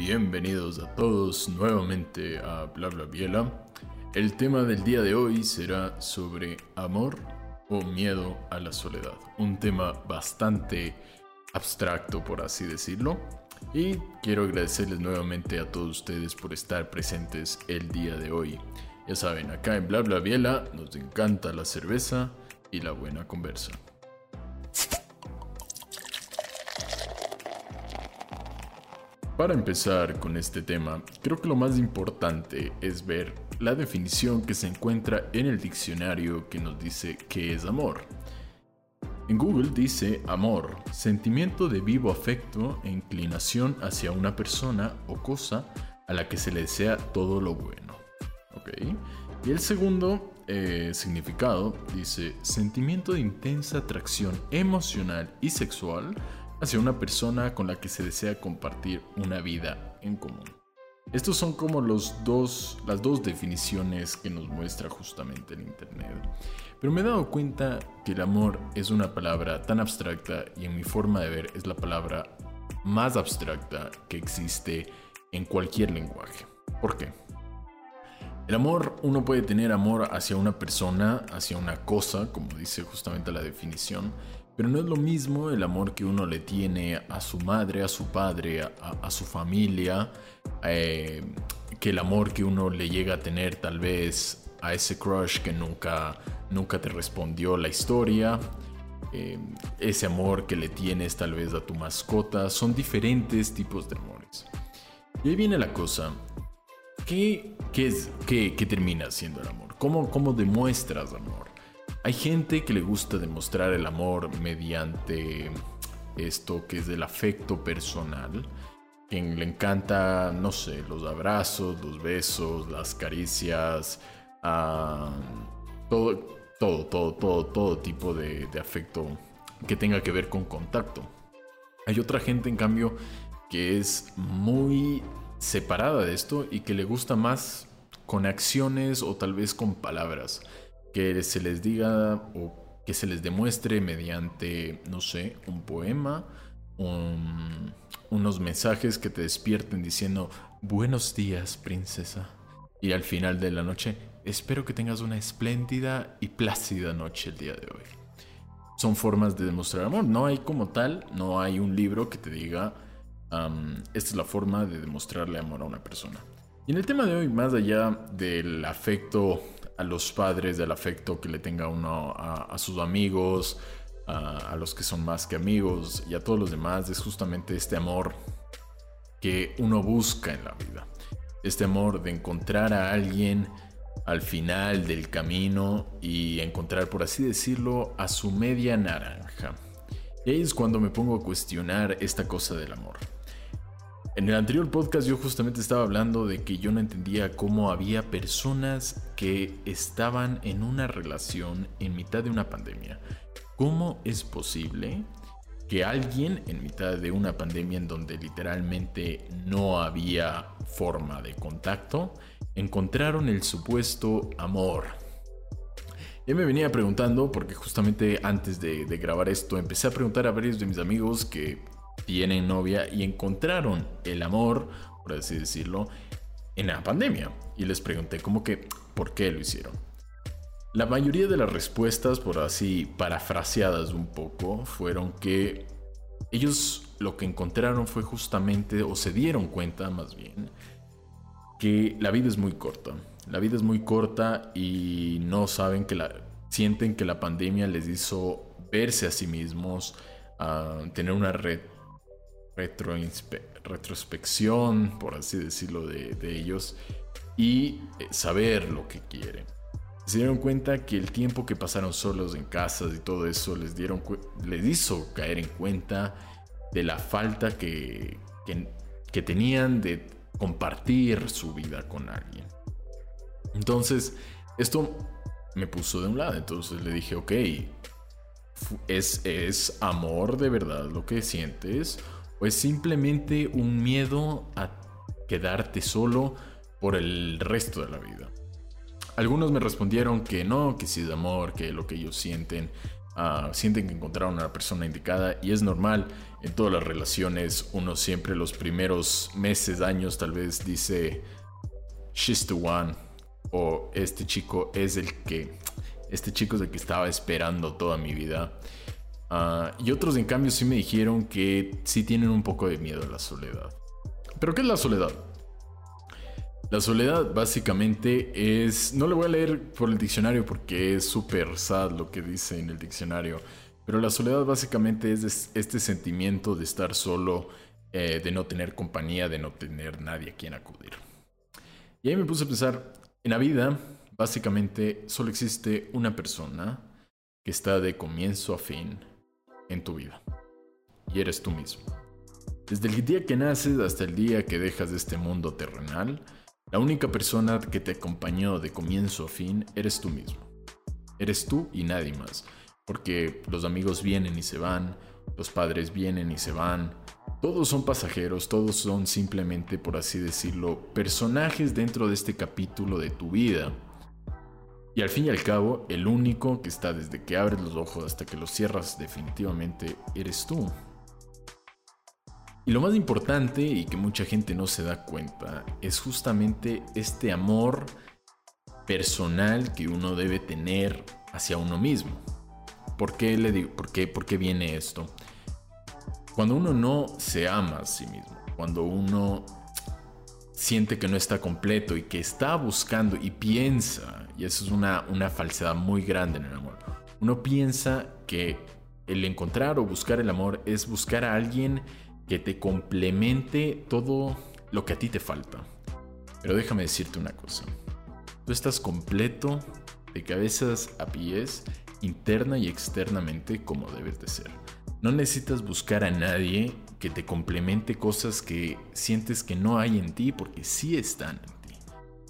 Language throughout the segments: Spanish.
Bienvenidos a todos nuevamente a Bla Bla Biela. El tema del día de hoy será sobre amor o miedo a la soledad. Un tema bastante abstracto, por así decirlo. Y quiero agradecerles nuevamente a todos ustedes por estar presentes el día de hoy. Ya saben, acá en Bla Bla Biela nos encanta la cerveza y la buena conversa. Para empezar con este tema, creo que lo más importante es ver la definición que se encuentra en el diccionario que nos dice qué es amor. En Google dice amor, sentimiento de vivo afecto e inclinación hacia una persona o cosa a la que se le desea todo lo bueno. Y el segundo eh, significado dice sentimiento de intensa atracción emocional y sexual hacia una persona con la que se desea compartir una vida en común. Estos son como los dos, las dos definiciones que nos muestra justamente el Internet. Pero me he dado cuenta que el amor es una palabra tan abstracta y en mi forma de ver es la palabra más abstracta que existe en cualquier lenguaje. ¿Por qué? El amor, uno puede tener amor hacia una persona, hacia una cosa, como dice justamente la definición, pero no es lo mismo el amor que uno le tiene a su madre, a su padre, a, su familia, eh, que el amor que uno le llega a tener tal vez a ese crush que nunca, nunca te respondió la historia. Eh, ese amor que le tienes tal vez a tu mascota. Son diferentes tipos de amores. Y ahí viene la cosa. ¿Qué, es, qué, termina siendo el amor? ¿Cómo, ¿Cómo demuestras amor? Hay gente que le gusta demostrar el amor mediante esto que es del afecto personal. Quien le encanta, no sé, los abrazos, los besos, las caricias, todo, todo, todo, todo, todo tipo de, de afecto que tenga que ver con contacto. Hay otra gente, en cambio, que es muy separada de esto y que le gusta más con acciones o tal vez con palabras que se les diga o que se les demuestre mediante, no sé, un poema, unos mensajes que te despierten diciendo buenos días, princesa. Y al final de la noche, espero que tengas una espléndida y plácida noche el día de hoy. Son formas de demostrar amor. No hay como tal, no hay un libro que te diga, esta es la forma de demostrarle amor a una persona. Y en el tema de hoy, más allá del afecto a los padres, del afecto que le tenga uno a, sus amigos, a, los que son más que amigos y a todos los demás, es justamente este amor que uno busca en la vida. Este amor de encontrar a alguien al final del camino y encontrar, por así decirlo, a su media naranja. Y ahí es cuando me pongo a cuestionar esta cosa del amor. En el anterior podcast yo justamente estaba hablando de que yo no entendía cómo había personas que estaban en una relación en mitad de una pandemia. ¿Cómo es posible que alguien en mitad de una pandemia en donde literalmente no había forma de contacto, encontraron el supuesto amor? Yo me venía preguntando, porque justamente antes de, de grabar esto empecé a preguntar a varios de mis amigos que tienen novia y encontraron el amor, por así decirlo, en la pandemia. Y les pregunté como que, ¿por qué lo hicieron? La mayoría de las respuestas, por así parafraseadas un poco, fueron que ellos lo que encontraron fue justamente, o se dieron cuenta más bien, que la vida es muy corta. La vida es muy corta y no saben que la... Sienten que la pandemia les hizo verse a sí mismos, a tener una red retrospección, por así decirlo, de, ellos y eh, saber lo que quieren. Se dieron cuenta que el tiempo que pasaron solos en casas y todo eso les, dieron, les hizo caer en cuenta de la falta que, que, que tenían de compartir su vida con alguien. Entonces, esto me puso de un lado. Entonces le dije, ok, ¿es, ¿es amor de verdad lo que sientes? ¿O es simplemente un miedo a quedarte solo por el resto de la vida? Algunos me respondieron que no, que sí es amor, que lo que ellos sienten ah, sienten que encontraron a la persona indicada y es normal. En todas las relaciones uno siempre los primeros meses, años tal vez dice, she's the one o este chico es el que, este chico es el que estaba esperando toda mi vida. Ah, y otros en cambio sí me dijeron que sí tienen un poco de miedo a la soledad. ¿Pero qué es la soledad? La soledad básicamente es, no lo voy a leer por el diccionario porque es súper sad lo que dice en el diccionario, pero la soledad básicamente es este sentimiento de estar solo, eh, de no tener compañía, de no tener nadie a quien acudir. Y ahí me puse a pensar, en la vida básicamente solo existe una persona que está de comienzo a fin en tu vida. Y eres tú mismo. Desde el día que naces hasta el día que dejas de este mundo terrenal, la única persona que te acompañó de comienzo a fin eres tú mismo. Eres tú y nadie más. Porque los amigos vienen y se van, los padres vienen y se van. Todos son pasajeros, todos son simplemente, por así decirlo, personajes dentro de este capítulo de tu vida y al fin y al cabo, el único que está desde que abres los ojos hasta que los cierras definitivamente eres tú. Y lo más importante y que mucha gente no se da cuenta es justamente este amor personal que uno debe tener hacia uno mismo. ¿Por qué le digo? ¿Por qué, por qué viene esto? Cuando uno no se ama a sí mismo, cuando uno siente que no está completo y que está buscando y piensa, y eso es una, una falsedad muy grande en el amor, uno piensa que el encontrar o buscar el amor es buscar a alguien que te complemente todo lo que a ti te falta. Pero déjame decirte una cosa. Tú estás completo de cabezas a pies, interna y externamente como debes de ser. No necesitas buscar a nadie que te complemente cosas que sientes que no hay en ti porque sí están.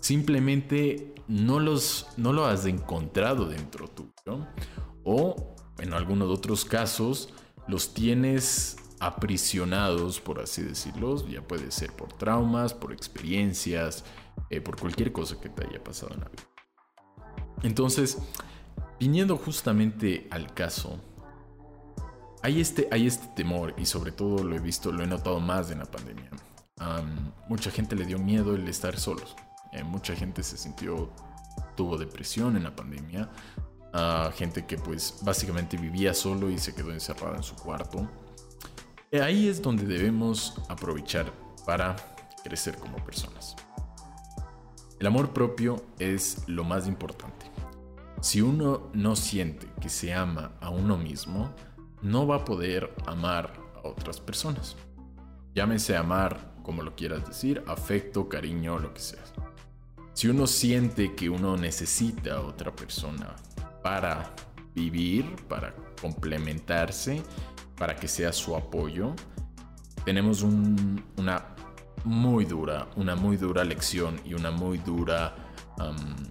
Simplemente no los no lo has encontrado dentro tuyo o en algunos otros casos los tienes aprisionados, por así decirlo, ya puede ser por traumas, por experiencias, eh, por cualquier cosa que te haya pasado en la vida. Entonces, viniendo justamente al caso, hay este, hay este temor y sobre todo lo he visto, lo he notado más en la pandemia. mucha gente le dio miedo el estar solos. Eh, mucha gente se sintió, tuvo depresión en la pandemia. gente que pues básicamente vivía solo y se quedó encerrada en su cuarto. Eh, ahí es donde debemos aprovechar para crecer como personas. El amor propio es lo más importante. Si uno no siente que se ama a uno mismo, no va a poder amar a otras personas. Llámese amar como lo quieras decir, afecto, cariño, lo que sea. Si uno siente que uno necesita a otra persona para vivir, para complementarse, para que sea su apoyo, tenemos una muy dura, una muy dura lección y una muy dura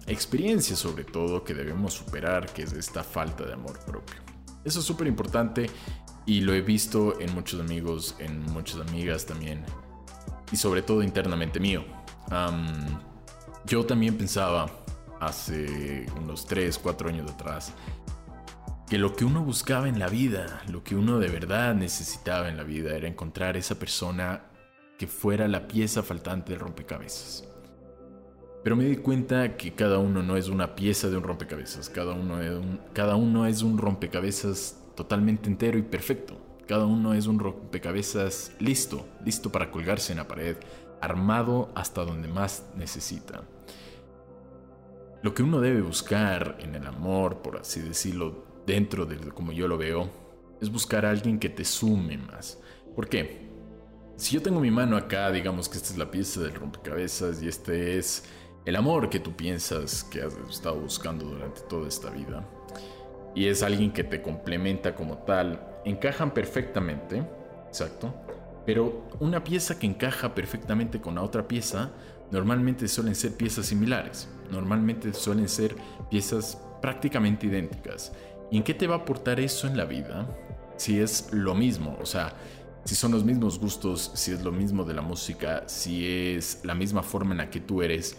experiencia sobre todo que debemos superar, que es esta falta de amor propio. Eso es súper importante y lo he visto en muchos amigos, en muchas amigas también. Y sobre todo internamente mío. Yo también pensaba hace unos 3, 4 años atrás que lo que uno buscaba en la vida, lo que uno de verdad necesitaba en la vida era encontrar esa persona que fuera la pieza faltante del rompecabezas. Pero me di cuenta que cada uno no es una pieza de un rompecabezas, cada uno es un, cada uno es un rompecabezas totalmente entero y perfecto. Cada uno es un rompecabezas listo, listo para colgarse en la pared, armado hasta donde más necesita. Lo que uno debe buscar en el amor, por así decirlo, dentro de como yo lo veo, es buscar a alguien que te sume más. ¿Por qué? Si yo tengo mi mano acá, digamos que esta es la pieza del rompecabezas y este es el amor que tú piensas que has estado buscando durante toda esta vida y es alguien que te complementa como tal, encajan perfectamente, exacto, pero una pieza que encaja perfectamente con la otra pieza normalmente suelen ser piezas similares, normalmente suelen ser piezas prácticamente idénticas. ¿Y en qué te va a aportar eso en la vida? Si es lo mismo, o sea, si son los mismos gustos, si es lo mismo de la música, si es la misma forma en la que tú eres,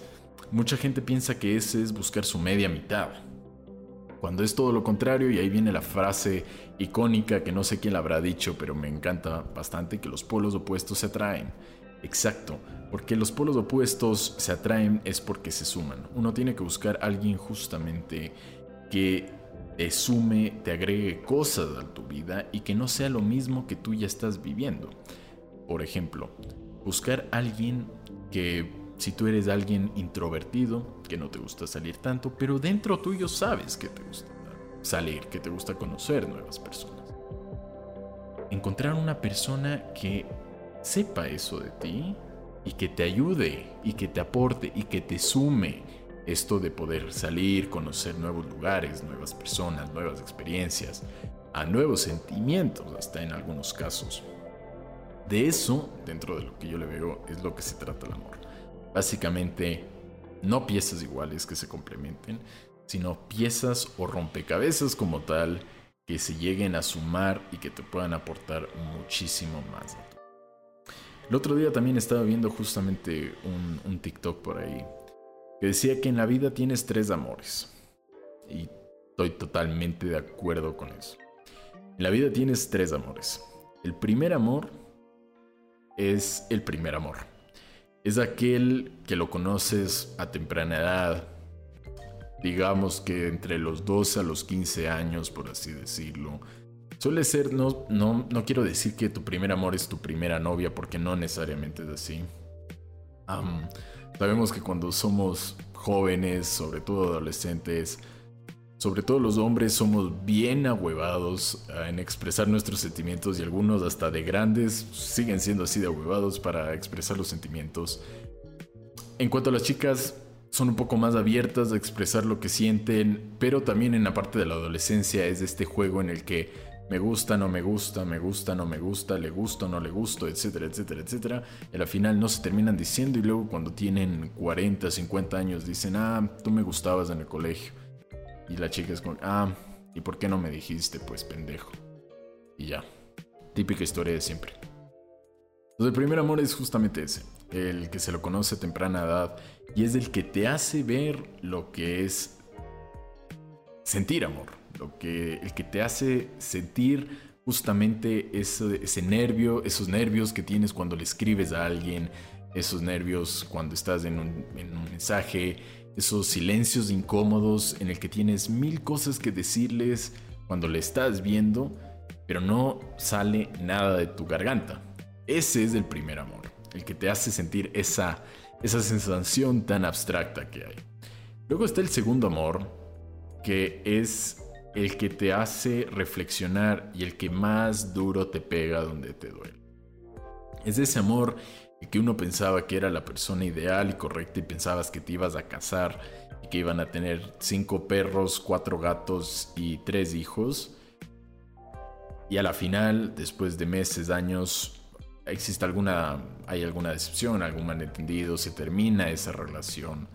Mucha gente piensa que ese es buscar su media mitad. Cuando es todo lo contrario, y ahí viene la frase icónica que no sé quién la habrá dicho, pero me encanta bastante, que los polos opuestos se atraen. Exacto, porque los polos opuestos se atraen es porque se suman. Uno tiene que buscar a alguien justamente que te sume, te agregue cosas a tu vida y que no sea lo mismo que tú ya estás viviendo. Por ejemplo, buscar a alguien que si tú eres alguien introvertido, que no te gusta salir tanto, pero dentro tuyo sabes que te gusta salir, que te gusta conocer nuevas personas. Encontrar una persona que sepa eso de ti y que te ayude y que te aporte y que te sume esto de poder salir, conocer nuevos lugares, nuevas personas, nuevas experiencias, a nuevos sentimientos hasta en algunos casos. De eso, dentro de lo que yo le veo, es lo que se trata el amor. Básicamente, no piezas iguales que se complementen, sino piezas o rompecabezas como tal que se lleguen a sumar y que te puedan aportar muchísimo más. El otro día también estaba viendo justamente un, TikTok por ahí que decía que en la vida tienes tres amores. Y estoy totalmente de acuerdo con eso. En la vida tienes tres amores. El primer amor es el primer amor es aquel que lo conoces a temprana edad, digamos que entre los 12 a los 15 años, por así decirlo. Suele ser, no, no, no quiero decir que tu primer amor es tu primera novia, porque no necesariamente es así. sabemos que cuando somos jóvenes, sobre todo adolescentes, sobre todo los hombres somos bien ahuevados ah, en expresar nuestros sentimientos y algunos hasta de grandes siguen siendo así de ahuevados para expresar los sentimientos. En cuanto a las chicas, son un poco más abiertas a expresar lo que sienten, pero también en la parte de la adolescencia es este juego en el que me gusta, no me gusta, me gusta, no me gusta, le gusto, no le gusto, etcétera, etcétera, etcétera. Y al final no se terminan diciendo y luego cuando tienen 40, 50 años dicen, ah, tú me gustabas en el colegio. Y la chica es como, ah, ¿y por qué no me dijiste? Pues pendejo. Y ya. Típica historia de siempre. Entonces, el primer amor es justamente ese. El que se lo conoce a temprana edad. Y es el que te hace ver lo que es sentir amor. Lo que, el que te hace sentir justamente ese, ese nervio, esos nervios que tienes cuando le escribes a alguien, esos nervios cuando estás en un, en un mensaje, esos silencios incómodos en el que tienes mil cosas que decirles cuando le estás viendo, pero no sale nada de tu garganta. Ese es el primer amor, el que te hace sentir esa, esa sensación tan abstracta que hay. Luego está el segundo amor, que es el que te hace reflexionar y el que más duro te pega donde te duele. Es ese amor y que uno pensaba que era la persona ideal y correcta y pensabas que te ibas a casar y que iban a tener cinco perros, cuatro gatos y tres hijos. Y a la final, después de meses, años, existe alguna, hay alguna decepción, algún malentendido, se termina esa relación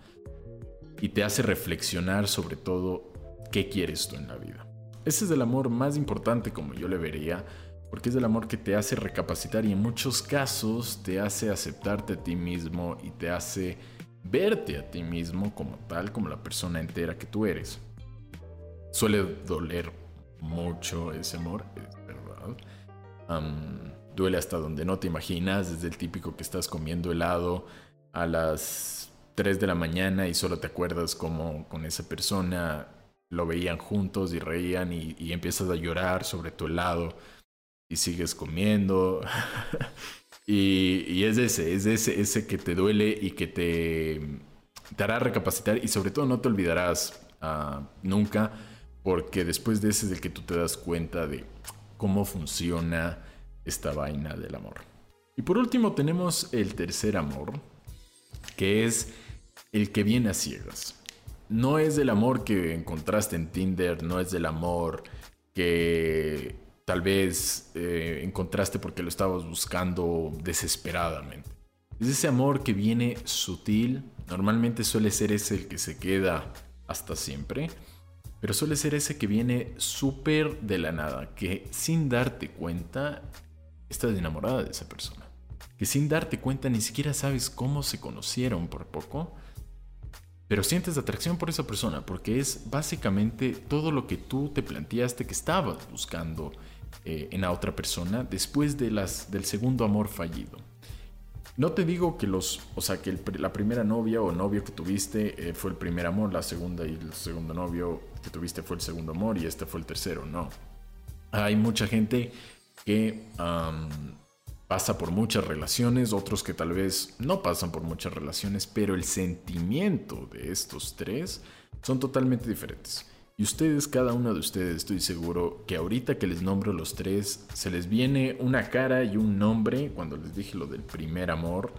y te hace reflexionar sobre todo qué quieres tú en la vida. Ese es el amor más importante como yo le vería porque es el amor que te hace recapacitar y en muchos casos te hace aceptarte a ti mismo y te hace verte a ti mismo como tal, como la persona entera que tú eres. Suele doler mucho ese amor, es verdad. duele hasta donde no te imaginas, desde el típico que estás comiendo helado a las 3 de la mañana y solo te acuerdas como con esa persona lo veían juntos y reían y, empiezas a llorar sobre tu helado y sigues comiendo. y, es ese, es ese, ese que te duele y que te, te hará recapacitar y sobre todo no te olvidarás ah, nunca porque después de ese es el que tú te das cuenta de cómo funciona esta vaina del amor. Y por último tenemos el tercer amor, que es el que viene a ciegas. No es el amor que encontraste en Tinder, no es el amor que tal vez eh, encontraste porque lo estabas buscando desesperadamente. Es ese amor que viene sutil, normalmente suele ser ese el que se queda hasta siempre, pero suele ser ese que viene súper de la nada, que sin darte cuenta estás enamorada de esa persona, que sin darte cuenta ni siquiera sabes cómo se conocieron por poco, pero sientes atracción por esa persona porque es básicamente todo lo que tú te planteaste que estabas buscando eh, en la otra persona después de las, del segundo amor fallido. No te digo que los, o sea, que la primera novia o novio que tuviste eh, fue el primer amor, la segunda y el segundo novio que tuviste fue el segundo amor y este fue el tercero, no. Hay mucha gente que pasa por muchas relaciones, otros que tal vez no pasan por muchas relaciones, pero el sentimiento de estos tres son totalmente diferentes. Y ustedes, cada uno de ustedes, estoy seguro que ahorita que les nombro los tres, se les viene una cara y un nombre, cuando les dije lo del primer amor,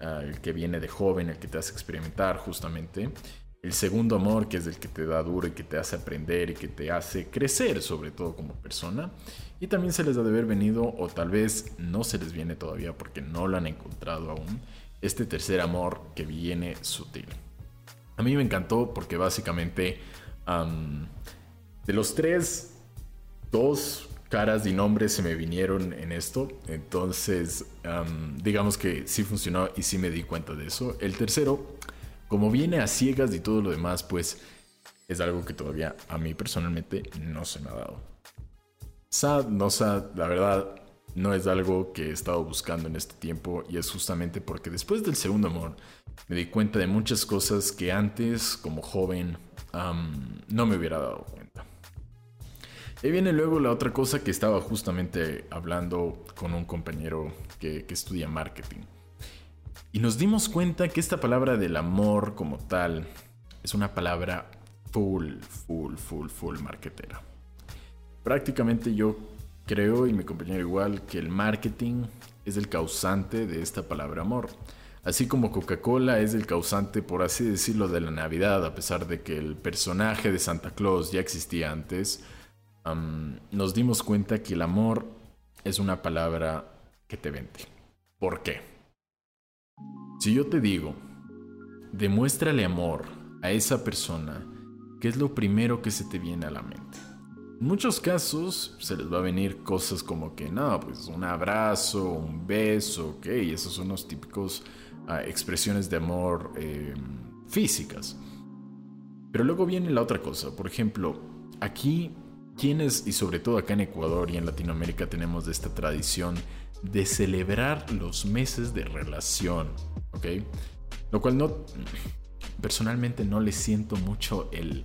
ah, el que viene de joven, el que te hace experimentar justamente. El segundo amor, que es el que te da duro y que te hace aprender y que te hace crecer, sobre todo como persona. Y también se les ha de haber venido, o tal vez no se les viene todavía porque no lo han encontrado aún, este tercer amor que viene sutil. A mí me encantó porque básicamente de los tres, dos caras y nombres se me vinieron en esto. Entonces, digamos que sí funcionó y sí me di cuenta de eso. El tercero, como viene a ciegas y todo lo demás, pues es algo que todavía a mí personalmente no se me ha dado. Sad, no sad, la verdad, no es algo que he estado buscando en este tiempo y es justamente porque después del segundo amor me di cuenta de muchas cosas que antes, como joven, no me hubiera dado cuenta. Y viene luego la otra cosa que estaba justamente hablando con un compañero que, estudia marketing. Y nos dimos cuenta que esta palabra del amor como tal es una palabra full, full, full, full marketera. Prácticamente yo creo, y mi compañero igual, que el marketing es el causante de esta palabra amor. Así como Coca-Cola es el causante, por así decirlo, de la Navidad, a pesar de que el personaje de Santa Claus ya existía antes, nos dimos cuenta que el amor es una palabra que te vende. ¿Por qué? Si yo te digo, demuéstrale amor a esa persona, ¿qué es lo primero que se te viene a la mente? En muchos casos se les va a venir cosas como que, no, pues un abrazo, un beso, ok, esos son los típicos expresiones de amor em, físicas. Pero luego viene la otra cosa. Por ejemplo, aquí, quienes, y sobre todo acá en Ecuador y en Latinoamérica, tenemos esta tradición de celebrar los meses de relación, ¿ok? Lo cual no, personalmente no le siento mucho el,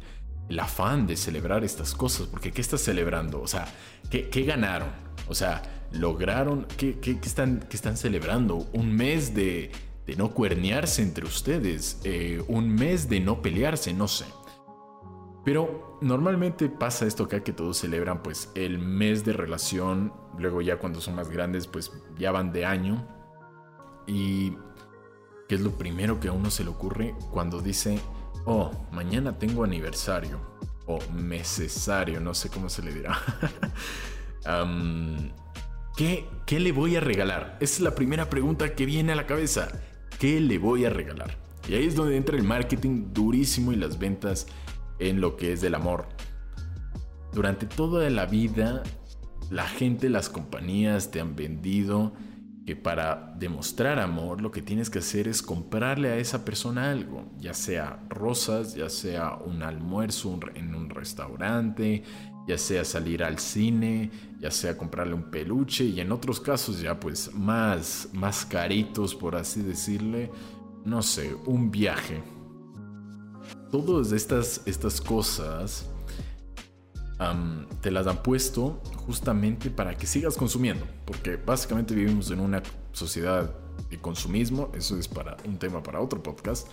afán de celebrar estas cosas, porque ¿qué estás celebrando? O sea, ¿qué, ganaron? O sea, lograron, ¿qué, están, qué están celebrando? Un mes de, de no cuernearse entre ustedes, eh, un mes de no pelearse, no sé. Pero normalmente pasa esto acá que todos celebran pues el mes de relación, luego ya cuando son más grandes pues ya van de año. Y ¿qué es lo primero que a uno se le ocurre cuando dice, oh, mañana tengo aniversario o mesesario, no sé cómo se le dirá. ¿qué, ¿Qué le voy a regalar? Esa es la primera pregunta que viene a la cabeza. ¿Qué le voy a regalar? Y ahí es donde entra el marketing durísimo y las ventas en lo que es del amor. Durante toda la vida, la gente, las compañías te han vendido que para demostrar amor lo que tienes que hacer es comprarle a esa persona algo, ya sea rosas, ya sea un almuerzo en un restaurante, ya sea salir al cine, ya sea comprarle un peluche y en otros casos ya pues más, más caritos por así decirle, no sé, un viaje. Todas estas, estas cosas te las han puesto justamente para que sigas consumiendo, porque básicamente vivimos en una sociedad de consumismo, eso es para un tema para otro podcast,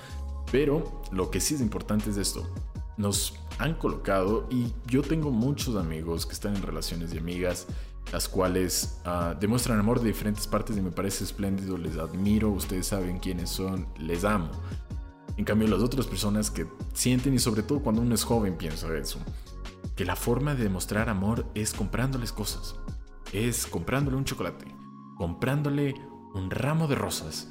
pero lo que sí es importante es esto, nos han colocado y yo tengo muchos amigos que están en relaciones de amigas las cuales ah, demuestran amor de diferentes partes y me parece espléndido, les admiro, ustedes saben quiénes son, les amo. En cambio, las otras personas que sienten y sobre todo cuando uno es joven piensa eso, que la forma de demostrar amor es comprándoles cosas, es comprándole un chocolate, comprándole un ramo de rosas.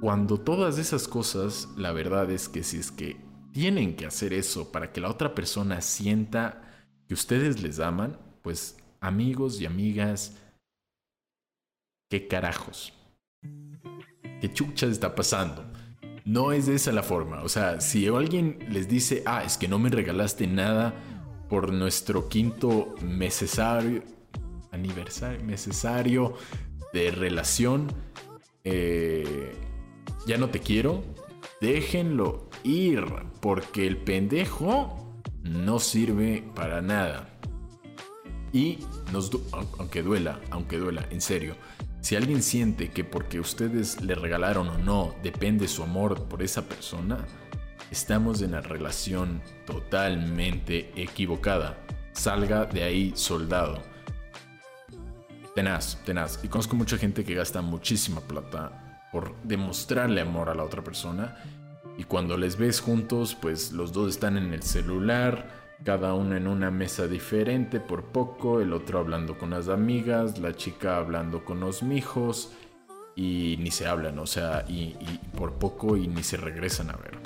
Cuando todas esas cosas, la verdad es que si es que tienen que hacer eso para que la otra persona sienta que ustedes les aman, pues amigos y amigas, ¿qué carajos? ¿Qué chucha está pasando? No es esa la forma. O sea, si alguien les dice, ah, es que no me regalaste nada por nuestro quinto necesario, aniversario, necesario de relación, eh, ya no te quiero, déjenlo ir, porque el pendejo no sirve para nada. Y aunque duela, aunque duela, en serio, si alguien siente que porque ustedes le regalaron o no depende su amor por esa persona, estamos en la relación totalmente equivocada. Salga de ahí soldado. Tenaz, tenaz. Y conozco mucha gente que gasta muchísima plata por demostrarle amor a la otra persona. Y cuando les ves juntos, pues los dos están en el celular, cada uno en una mesa diferente por poco, el otro hablando con las amigas, la chica hablando con los mijos y ni se hablan, o sea, y, por poco y ni se regresan a ver.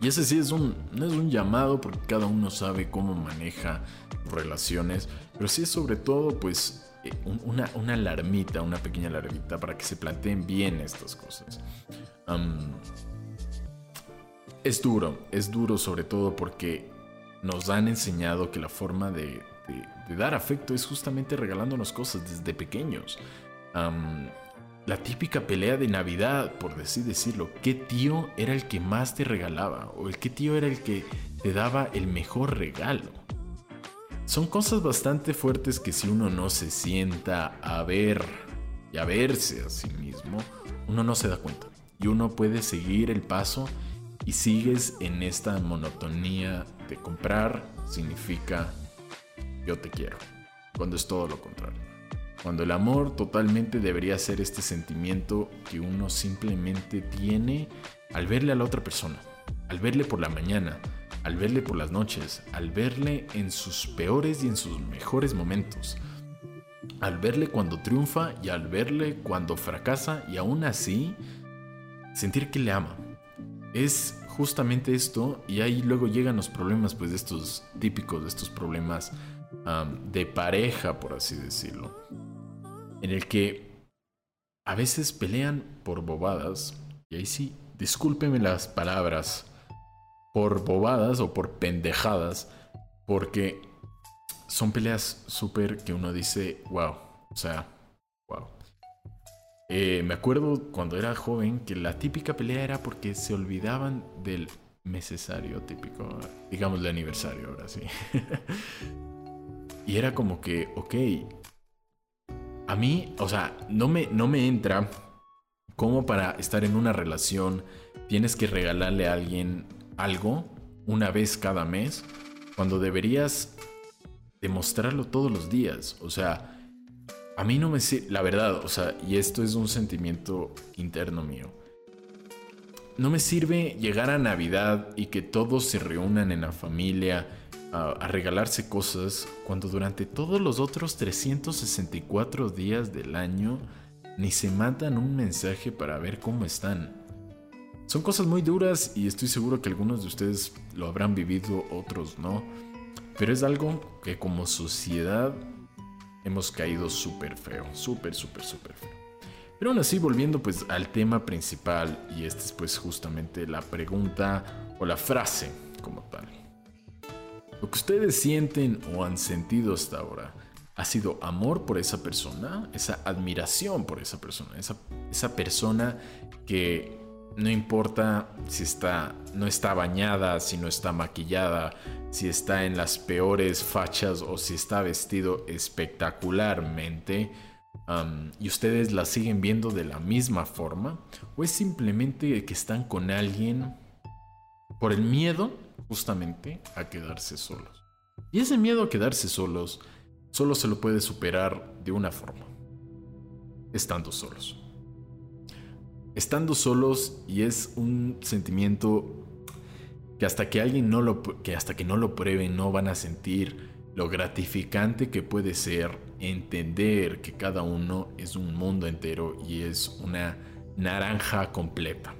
Y ese sí es un, no es un llamado porque cada uno sabe cómo maneja relaciones, pero sí es sobre todo pues eh, una, una alarmita, una pequeña alarmita para que se planteen bien estas cosas. es duro, es duro sobre todo porque nos han enseñado que la forma de, dar afecto es justamente regalándonos cosas desde pequeños. la típica pelea de Navidad, por así decirlo, ¿qué tío era el que más te regalaba? ¿O el qué tío era el que te daba el mejor regalo? Son cosas bastante fuertes que si uno no se sienta a ver y a verse a sí mismo, uno no se da cuenta. Y uno puede seguir el paso y sigues en esta monotonía de comprar significa yo te quiero, cuando es todo lo contrario. Cuando el amor totalmente debería ser este sentimiento que uno simplemente tiene al verle a la otra persona, al verle por la mañana, al verle por las noches, al verle en sus peores y en sus mejores momentos, al verle cuando triunfa y al verle cuando fracasa y aún así sentir que le ama, es justamente esto y ahí luego llegan los problemas pues de estos típicos, de estos problemas de pareja, por así decirlo, en el que a veces pelean por bobadas, y ahí sí, discúlpeme las palabras, por bobadas o por pendejadas, porque son peleas súper que uno dice, wow, o sea. Eh, me acuerdo cuando era joven que la típica pelea era porque se olvidaban del necesario típico, digamos de aniversario ahora sí. y era como que, ok, a mí, o sea, no me, no me entra como para estar en una relación tienes que regalarle a alguien algo una vez cada mes, cuando deberías demostrarlo todos los días. O sea, a mí no me sirve, la verdad, o sea, y esto es un sentimiento interno mío. No me sirve llegar a Navidad y que todos se reúnan en la familia a, regalarse cosas cuando durante todos los otros 364 días del año ni se mandan un mensaje para ver cómo están. Son cosas muy duras y estoy seguro que algunos de ustedes lo habrán vivido, otros no. Pero es algo que como sociedad hemos caído súper feo, súper, súper, súper feo. Pero aún así, volviendo pues al tema principal, y esta es pues justamente la pregunta o la frase como tal. Lo que ustedes sienten o han sentido hasta ahora ha sido amor por esa persona, esa admiración por esa persona, esa, esa persona que no importa si está, no está bañada, si no está maquillada, si está en las peores fachas o si está vestido espectacularmente, y ustedes la siguen viendo de la misma forma, o es simplemente que están con alguien por el miedo justamente a quedarse solos. Y ese miedo a quedarse solos solo se lo puede superar de una forma, estando solos estando solos y es un sentimiento que hasta que alguien no lo que hasta que no lo prueben no van a sentir lo gratificante que puede ser entender que cada uno es un mundo entero y es una naranja completa.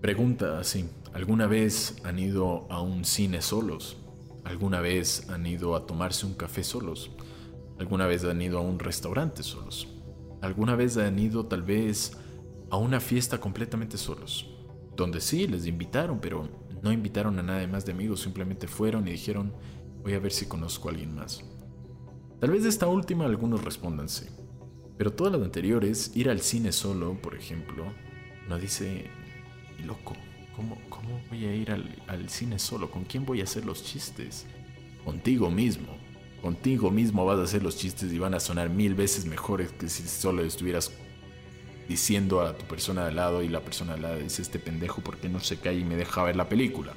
Pregunta así, ¿alguna vez han ido a un cine solos? ¿Alguna vez han ido a tomarse un café solos? ¿Alguna vez han ido a un restaurante solos? ¿Alguna vez han ido tal vez a una fiesta completamente solos. Donde sí, les invitaron, pero no invitaron a nadie más de amigos, simplemente fueron y dijeron, voy a ver si conozco a alguien más. Tal vez de esta última algunos respondan sí. Pero todas las anteriores, ir al cine solo, por ejemplo, no dice, loco, ¿cómo, ¿cómo, voy a ir al, al cine solo? ¿Con quién voy a hacer los chistes? Contigo mismo. Contigo mismo vas a hacer los chistes y van a sonar mil veces mejores que si solo estuvieras diciendo a tu persona de lado y la persona de lado dice este pendejo porque no se cae y me deja ver la película.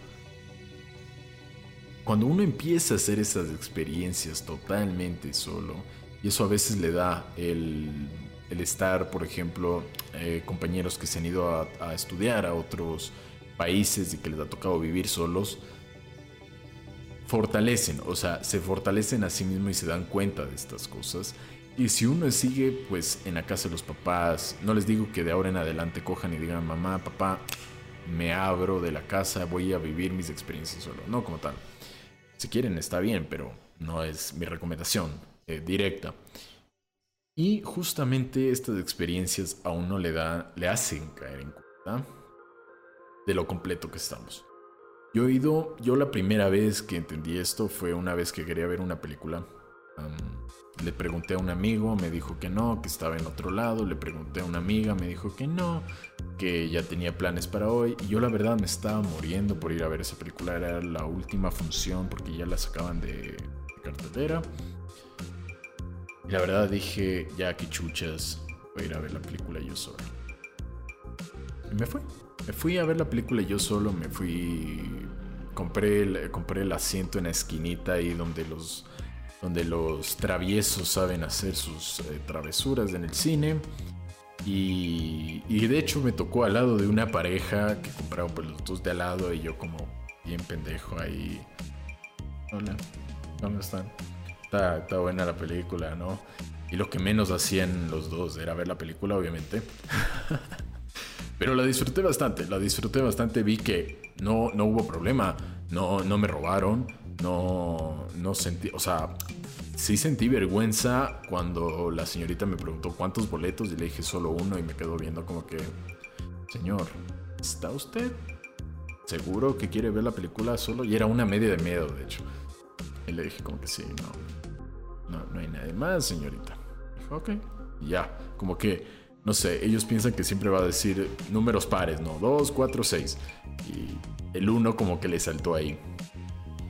Cuando uno empieza a hacer esas experiencias totalmente solo, y eso a veces le da el, estar, por ejemplo, eh, compañeros que se han ido a, a estudiar a otros países y que les ha tocado vivir solos, fortalecen, o sea, se fortalecen a sí mismos y se dan cuenta de estas cosas. Y si uno sigue, pues, en la casa de los papás, no les digo que de ahora en adelante cojan y digan, mamá, papá, me abro de la casa, voy a vivir mis experiencias solo. No como tal. Si quieren, está bien, pero no es mi recomendación eh, directa. Y justamente estas experiencias a uno le, da, le hacen caer en cuenta de lo completo que estamos. Yo he ido, yo la primera vez que entendí esto fue una vez que quería ver una película. le pregunté a un amigo, me dijo que no, que estaba en otro lado. Le pregunté a una amiga, me dijo que no, que ya tenía planes para hoy. Y yo la verdad me estaba muriendo por ir a ver esa película. Era la última función porque ya la sacaban de, cartelera. Y la verdad dije, ya que chuchas, voy a ir a ver la película yo solo. Y me fui. Me fui a ver la película yo solo, me fui. Compré el, compré el asiento en la esquinita ahí donde los, donde los traviesos saben hacer sus eh, travesuras en el cine. Y, y, de hecho me tocó al lado de una pareja que compraron pues los dos de al lado y yo como bien pendejo ahí. Hola, ¿dónde están? Está, está buena la película, ¿no? Y lo que menos hacían los dos era ver la película, obviamente. Pero la disfruté bastante, la disfruté bastante, vi que no, no hubo problema, no, no me robaron, no, no sentí, o sea, sí sentí vergüenza cuando la señorita me preguntó cuántos boletos y le dije solo uno y me quedó viendo como que, señor, ¿está usted seguro que quiere ver la película solo? Y era una media de miedo, de hecho. Y le dije como que sí, no, no, no hay nadie más, señorita. Dijo, ok, ya, como que no sé, ellos piensan que siempre va a decir números pares, ¿no? 2, 4, 6. Y el 1 como que le saltó ahí.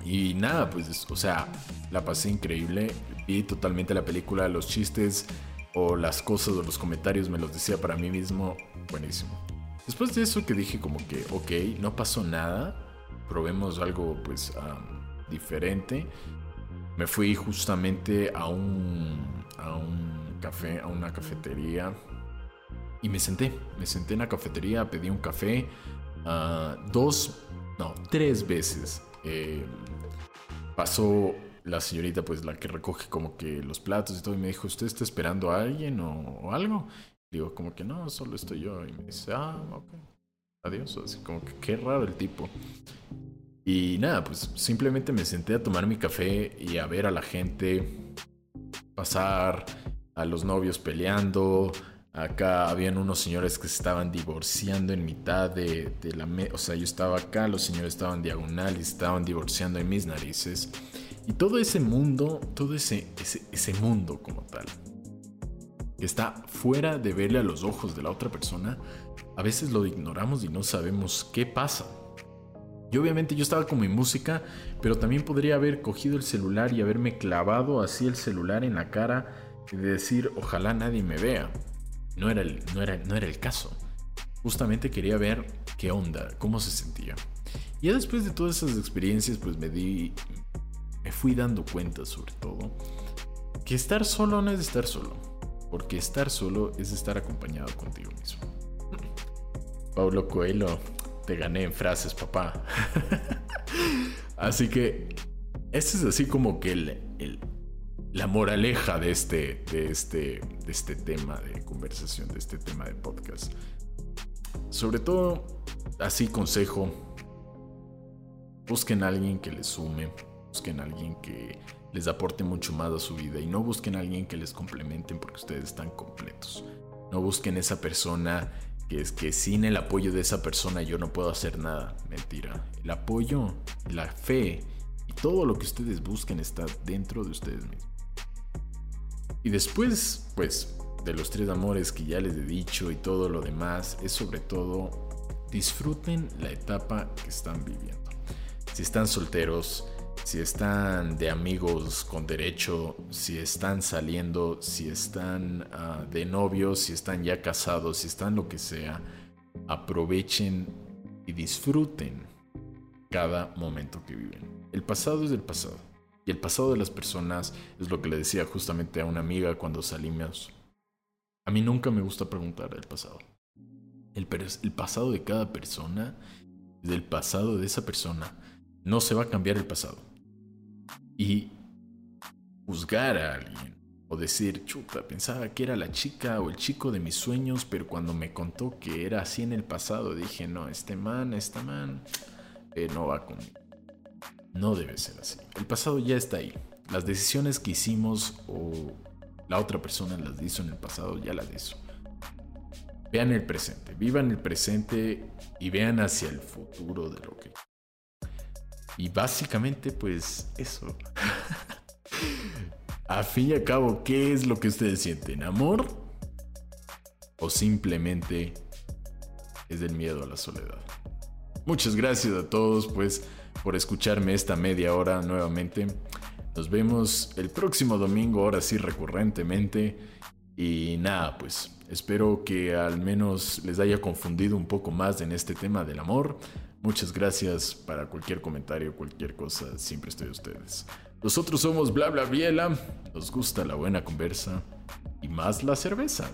Y nada, pues, o sea, la pasé increíble. Vi totalmente la película, los chistes o las cosas o los comentarios me los decía para mí mismo. Buenísimo. Después de eso que dije como que, ok, no pasó nada. Probemos algo pues diferente. Me fui justamente a un, a un café, a una cafetería y me senté, me senté en la cafetería, pedí un café ah, dos, no, tres veces. Eh, pasó la señorita, pues la que recoge como que los platos y todo, y me dijo, ¿usted está esperando a alguien o, algo? Digo, como que no, solo estoy yo. Y me dice, ah, ok, adiós. Así como que qué raro el tipo. Y nada, pues simplemente me senté a tomar mi café y a ver a la gente pasar, a los novios peleando, Acá habían unos señores que se estaban divorciando en mitad de, la... mesa. o sea, yo estaba acá, los señores estaban diagonal y estaban divorciando en mis narices. Y todo ese mundo, todo ese, ese, ese mundo como tal, que está fuera de verle a los ojos de la otra persona, a veces lo ignoramos y no sabemos qué pasa. Y obviamente yo estaba con mi música, pero también podría haber cogido el celular y haberme clavado así el celular en la cara y decir, ojalá nadie me vea no era el, no era, no era el caso. Justamente quería ver qué onda, cómo se sentía. Ya después de todas esas experiencias, pues me di, me fui dando cuenta sobre todo, que estar solo no es estar solo, porque estar solo es estar acompañado contigo mismo. Pablo Coelho, te gané en frases, papá. así que, este es así como que el la moraleja de este, de este, de este tema de conversación, de este tema de podcast. Sobre todo, así consejo, busquen a alguien que les sume, busquen a alguien que les aporte mucho más a su vida y no busquen a alguien que les complementen porque ustedes están completos. No busquen esa persona que es que sin el apoyo de esa persona yo no puedo hacer nada. Mentira. El apoyo, la fe y todo lo que ustedes busquen está dentro de ustedes mismos. Y después, pues, de los tres amores que ya les he dicho y todo lo demás, es sobre todo disfruten la etapa que están viviendo. Si están solteros, si están de amigos con derecho, si están saliendo, si están ah, de novios, si están ya casados, si están lo que sea, aprovechen y disfruten cada momento que viven. El pasado es el pasado. Y el pasado de las personas es lo que le decía justamente a una amiga cuando salimos. A mí nunca me gusta preguntar el pasado. El, el pasado de cada persona, del pasado de esa persona, no se va a cambiar el pasado. Y juzgar a alguien o decir, chuta, pensaba que era la chica o el chico de mis sueños, pero cuando me contó que era así en el pasado, dije, no, este man, esta man, eh, no va conmigo. No debe ser así. El pasado ya está ahí. Las decisiones que hicimos o la otra persona las hizo en el pasado, ya las hizo. Vean el presente, vivan el presente y vean hacia el futuro de lo que y básicamente, pues eso. a fin y a cabo, ¿qué es lo que ustedes sienten? ¿Amor? ¿O simplemente es del miedo a la soledad? Muchas gracias a todos, pues, por escucharme esta media hora nuevamente. Nos vemos el próximo domingo, ahora sí recurrentemente. Y nada, pues espero que al menos les haya confundido un poco más en este tema del amor. Muchas gracias para cualquier comentario, cualquier cosa, siempre estoy a ustedes. Nosotros somos Bla Bla Biela, nos gusta la buena conversa y más la cerveza.